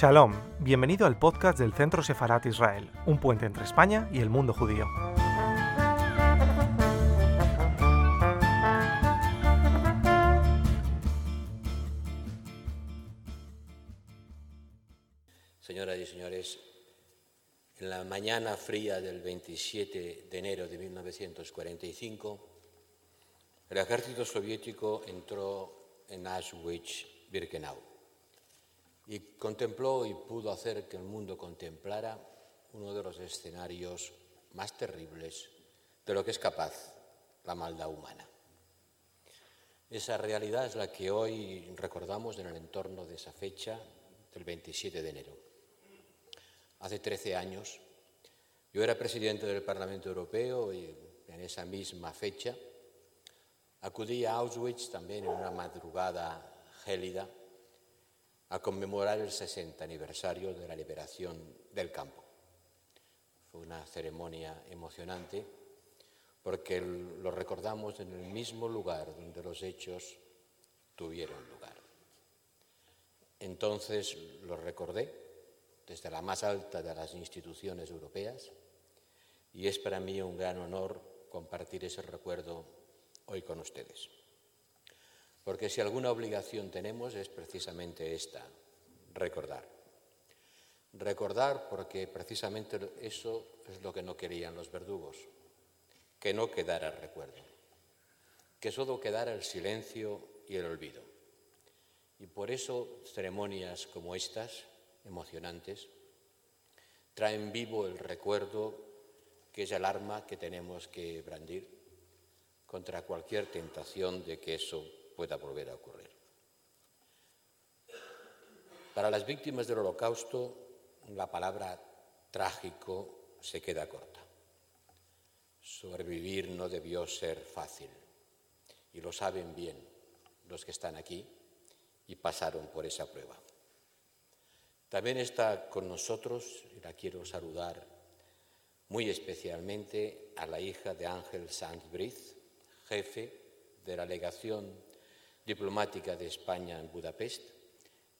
Shalom, bienvenido al podcast del Centro Sefarat Israel, un puente entre España y el mundo judío. Señoras y señores, en la mañana fría del 27 de enero de 1945, el ejército soviético entró en Auschwitz-Birkenau y contempló y pudo hacer que el mundo contemplara uno de los escenarios más terribles de lo que es capaz la maldad humana. Esa realidad es la que hoy recordamos en el entorno de esa fecha del 27 de enero. Hace 13 años yo era presidente del Parlamento Europeo y en esa misma fecha acudí a Auschwitz también en una madrugada gélida a conmemorar el 60 aniversario de la liberación del campo. Fue una ceremonia emocionante porque lo recordamos en el mismo lugar donde los hechos tuvieron lugar. Entonces lo recordé desde la más alta de las instituciones europeas y es para mí un gran honor compartir ese recuerdo hoy con ustedes. Porque si alguna obligación tenemos es precisamente esta, recordar. Recordar porque precisamente eso es lo que no querían los verdugos, que no quedara recuerdo, que solo quedara el silencio y el olvido. Y por eso ceremonias como estas, emocionantes, traen vivo el recuerdo que es el arma que tenemos que brandir contra cualquier tentación de que eso pueda volver a ocurrir. Para las víctimas del holocausto, la palabra trágico se queda corta. Sobrevivir no debió ser fácil, y lo saben bien los que están aquí y pasaron por esa prueba. También está con nosotros, y la quiero saludar muy especialmente, a la hija de Ángel Sanz Briz, jefe de la legación diplomática de España en Budapest,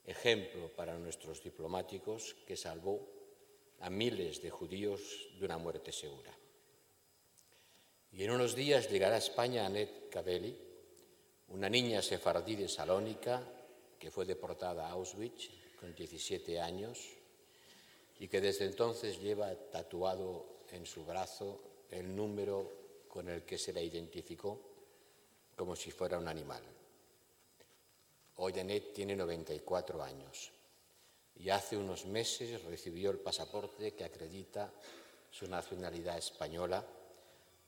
ejemplo para nuestros diplomáticos que salvó a miles de judíos de una muerte segura. Y en unos días llegará a España Annette Cabelli, una niña sefardí de Salónica que fue deportada a Auschwitz con 17 años y que desde entonces lleva tatuado en su brazo el número con el que se la identificó como si fuera un animal. Hoy Annette tiene 94 años y hace unos meses recibió el pasaporte que acredita su nacionalidad española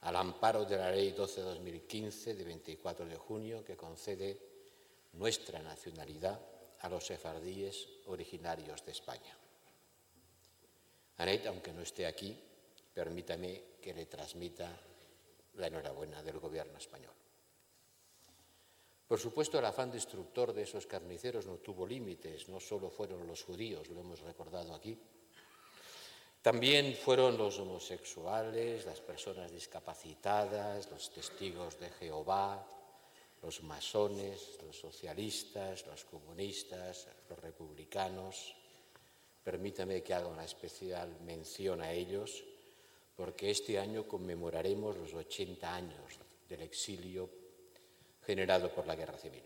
al amparo de la Ley 12-2015 de 24 de junio que concede nuestra nacionalidad a los sefardíes originarios de España. Annette, aunque no esté aquí, permítame que le transmita la enhorabuena del Gobierno español. Por supuesto, el afán destructor de esos carniceros no tuvo límites, no solo fueron los judíos, lo hemos recordado aquí. También fueron los homosexuales, las personas discapacitadas, los testigos de Jehová, los masones, los socialistas, los comunistas, los republicanos. Permítame que haga una especial mención a ellos, porque este año conmemoraremos los 80 años del exilio generado por la guerra civil.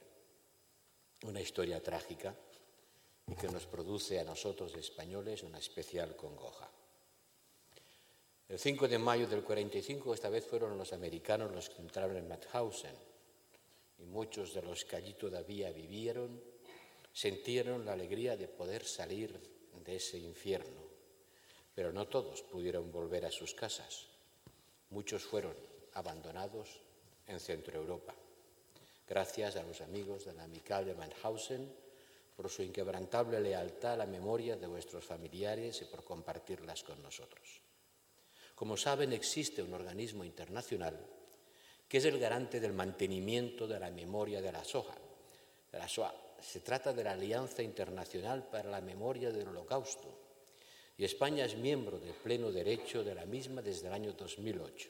Una historia trágica y que nos produce a nosotros españoles una especial congoja. El 5 de mayo del 45 esta vez fueron los americanos los que entraron en Mauthausen y muchos de los que allí todavía vivieron sintieron la alegría de poder salir de ese infierno, pero no todos pudieron volver a sus casas. Muchos fueron abandonados en Centro Europa. Gracias a los amigos de la Amical de Mannhausen por su inquebrantable lealtad a la memoria de vuestros familiares y por compartirlas con nosotros. Como saben, existe un organismo internacional que es el garante del mantenimiento de la memoria de la SOA. De la SOA. Se trata de la Alianza Internacional para la Memoria del Holocausto y España es miembro de pleno derecho de la misma desde el año 2008.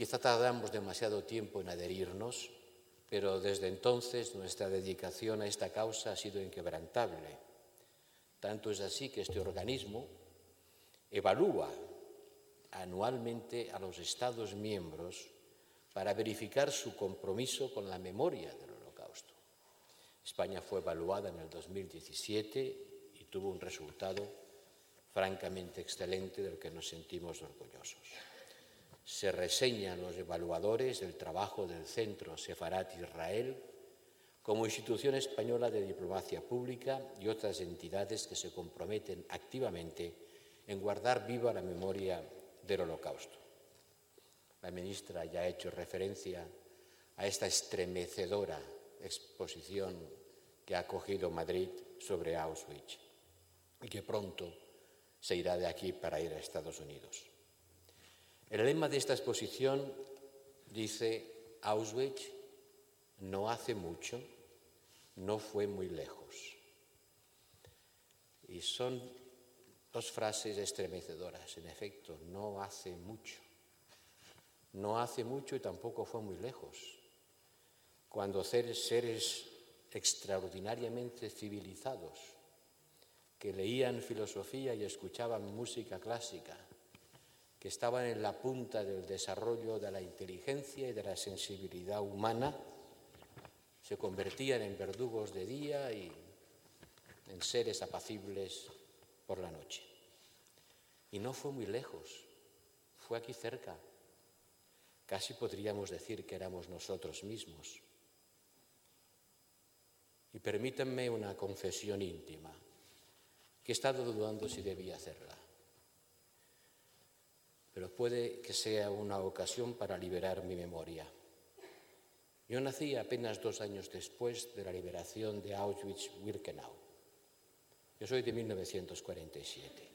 Quizá tardamos demasiado tiempo en adherirnos, pero desde entonces nuestra dedicación a esta causa ha sido inquebrantable. Tanto es así que este organismo evalúa anualmente a los Estados miembros para verificar su compromiso con la memoria del Holocausto. España fue evaluada en el 2017 y tuvo un resultado francamente excelente del que nos sentimos orgullosos. Se reseñan los evaluadores el trabajo del Centro Sefarat Israel como institución española de diplomacia pública y otras entidades que se comprometen activamente en guardar viva la memoria del Holocausto. La ministra ya ha hecho referencia a esta estremecedora exposición que ha acogido Madrid sobre Auschwitz y que pronto se irá de aquí para ir a Estados Unidos. El lema de esta exposición dice Auschwitz no hace mucho, no fue muy lejos. Y son dos frases estremecedoras, en efecto, no hace mucho. No hace mucho y tampoco fue muy lejos. Cuando seres, extraordinariamente civilizados, que leían filosofía y escuchaban música clásica, que estaban en la punta del desarrollo de la inteligencia y de la sensibilidad humana, se convertían en verdugos de día y en seres apacibles por la noche. Y no fue muy lejos, fue aquí cerca. Casi podríamos decir que éramos nosotros mismos. Y permítanme una confesión íntima, que he estado dudando si debía hacerla. Pero puede que sea una ocasión para liberar mi memoria. Yo nací apenas dos años después de la liberación de Auschwitz-Birkenau. Yo soy de 1947.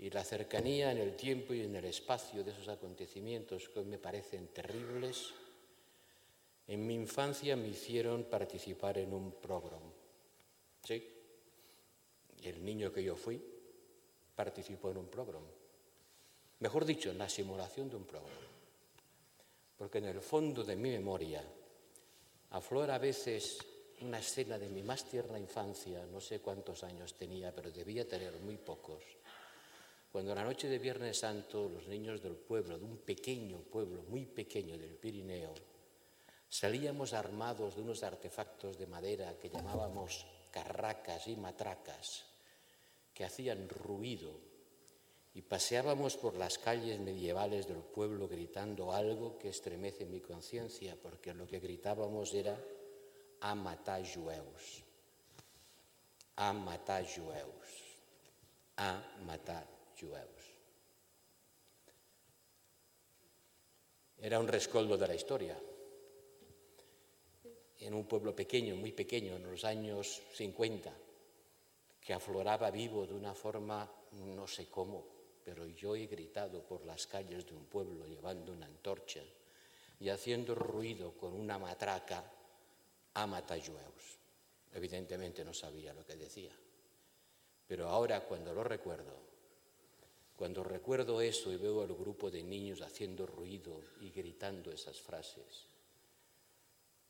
Y la cercanía en el tiempo y en el espacio de esos acontecimientos que hoy me parecen terribles, en mi infancia me hicieron participar en un programa. ¿Sí? El niño que yo fui participó en un programa. Mejor dicho, la simulación de un programa. Porque en el fondo de mi memoria aflora a veces una escena de mi más tierna infancia, no sé cuántos años tenía, pero debía tener muy pocos, cuando la noche de Viernes Santo los niños del pueblo, de un pequeño pueblo, muy pequeño del Pirineo, salíamos armados de unos artefactos de madera que llamábamos carracas y matracas, que hacían ruido y paseábamos por las calles medievales del pueblo gritando algo que estremece mi conciencia, porque lo que gritábamos era a matar jueus, a matar jueus, a matar jueus. Era un rescoldo de la historia. En un pueblo pequeño, muy pequeño, en los años 50, que afloraba vivo de una forma no sé cómo, pero yo he gritado por las calles de un pueblo llevando una antorcha y haciendo ruido con una matraca a Matayueus. Evidentemente no sabía lo que decía, pero ahora cuando lo recuerdo, cuando recuerdo eso y veo al grupo de niños haciendo ruido y gritando esas frases,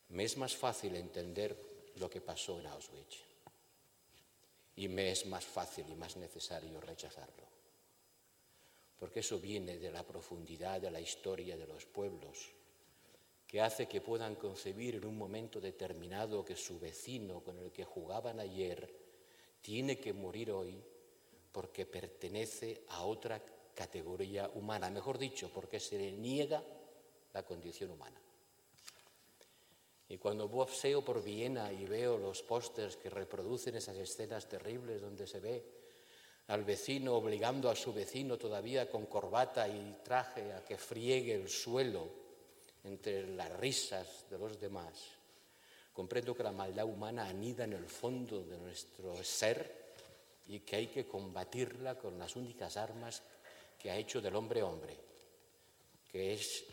me es más fácil entender lo que pasó en Auschwitz. Y me es más fácil y más necesario rechazarlo porque eso viene de la profundidad de la historia de los pueblos, que hace que puedan concebir en un momento determinado que su vecino con el que jugaban ayer tiene que morir hoy porque pertenece a otra categoría humana, mejor dicho, porque se le niega la condición humana. Y cuando paseo por Viena y veo los pósters que reproducen esas escenas terribles donde se ve al vecino, obligando a su vecino todavía con corbata y traje a que friegue el suelo entre las risas de los demás. Comprendo que la maldad humana anida en el fondo de nuestro ser y que hay que combatirla con las únicas armas que ha hecho del hombre hombre, que es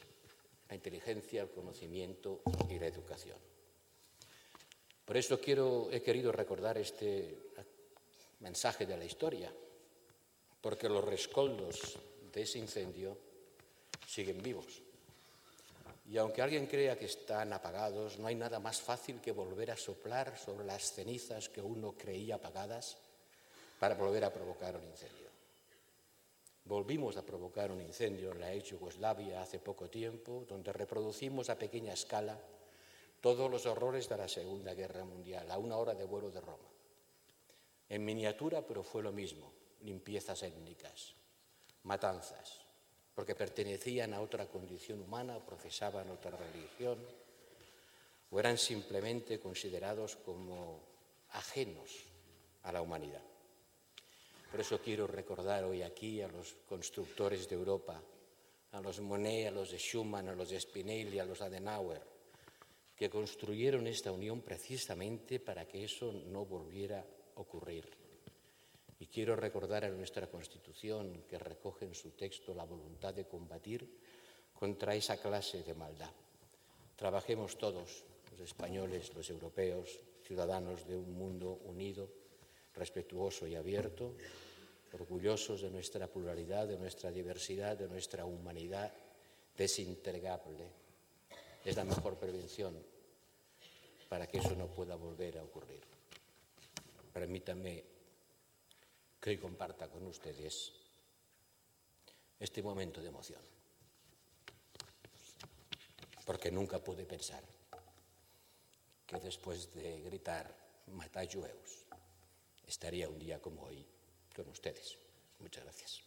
la inteligencia, el conocimiento y la educación. Por eso quiero, he querido recordar este mensaje de la historia, porque los rescoldos de ese incendio siguen vivos. Y aunque alguien crea que están apagados, no hay nada más fácil que volver a soplar sobre las cenizas que uno creía apagadas para volver a provocar un incendio. Volvimos a provocar un incendio en la ex Yugoslavia hace poco tiempo, donde reproducimos a pequeña escala todos los horrores de la Segunda Guerra Mundial, a una hora de vuelo de Roma. En miniatura, pero fue lo mismo, limpiezas étnicas, matanzas, porque pertenecían a otra condición humana o profesaban otra religión, o eran simplemente considerados como ajenos a la humanidad. Por eso quiero recordar hoy aquí a los constructores de Europa, a los Monet, a los de Schumann, a los de Spinelli, a los Adenauer, que construyeron esta unión precisamente para que eso no volviera a ocurrir. Quiero recordar a nuestra Constitución, que recoge en su texto la voluntad de combatir contra esa clase de maldad. Trabajemos todos, los españoles, los europeos, ciudadanos de un mundo unido, respetuoso y abierto, orgullosos de nuestra pluralidad, de nuestra diversidad, de nuestra humanidad desintegrable. Es la mejor prevención para que eso no pueda volver a ocurrir. Permítanme que hoy comparta con ustedes este momento de emoción. Porque nunca pude pensar que después de gritar Matá Jueus estaría un día como hoy con ustedes. Muchas gracias.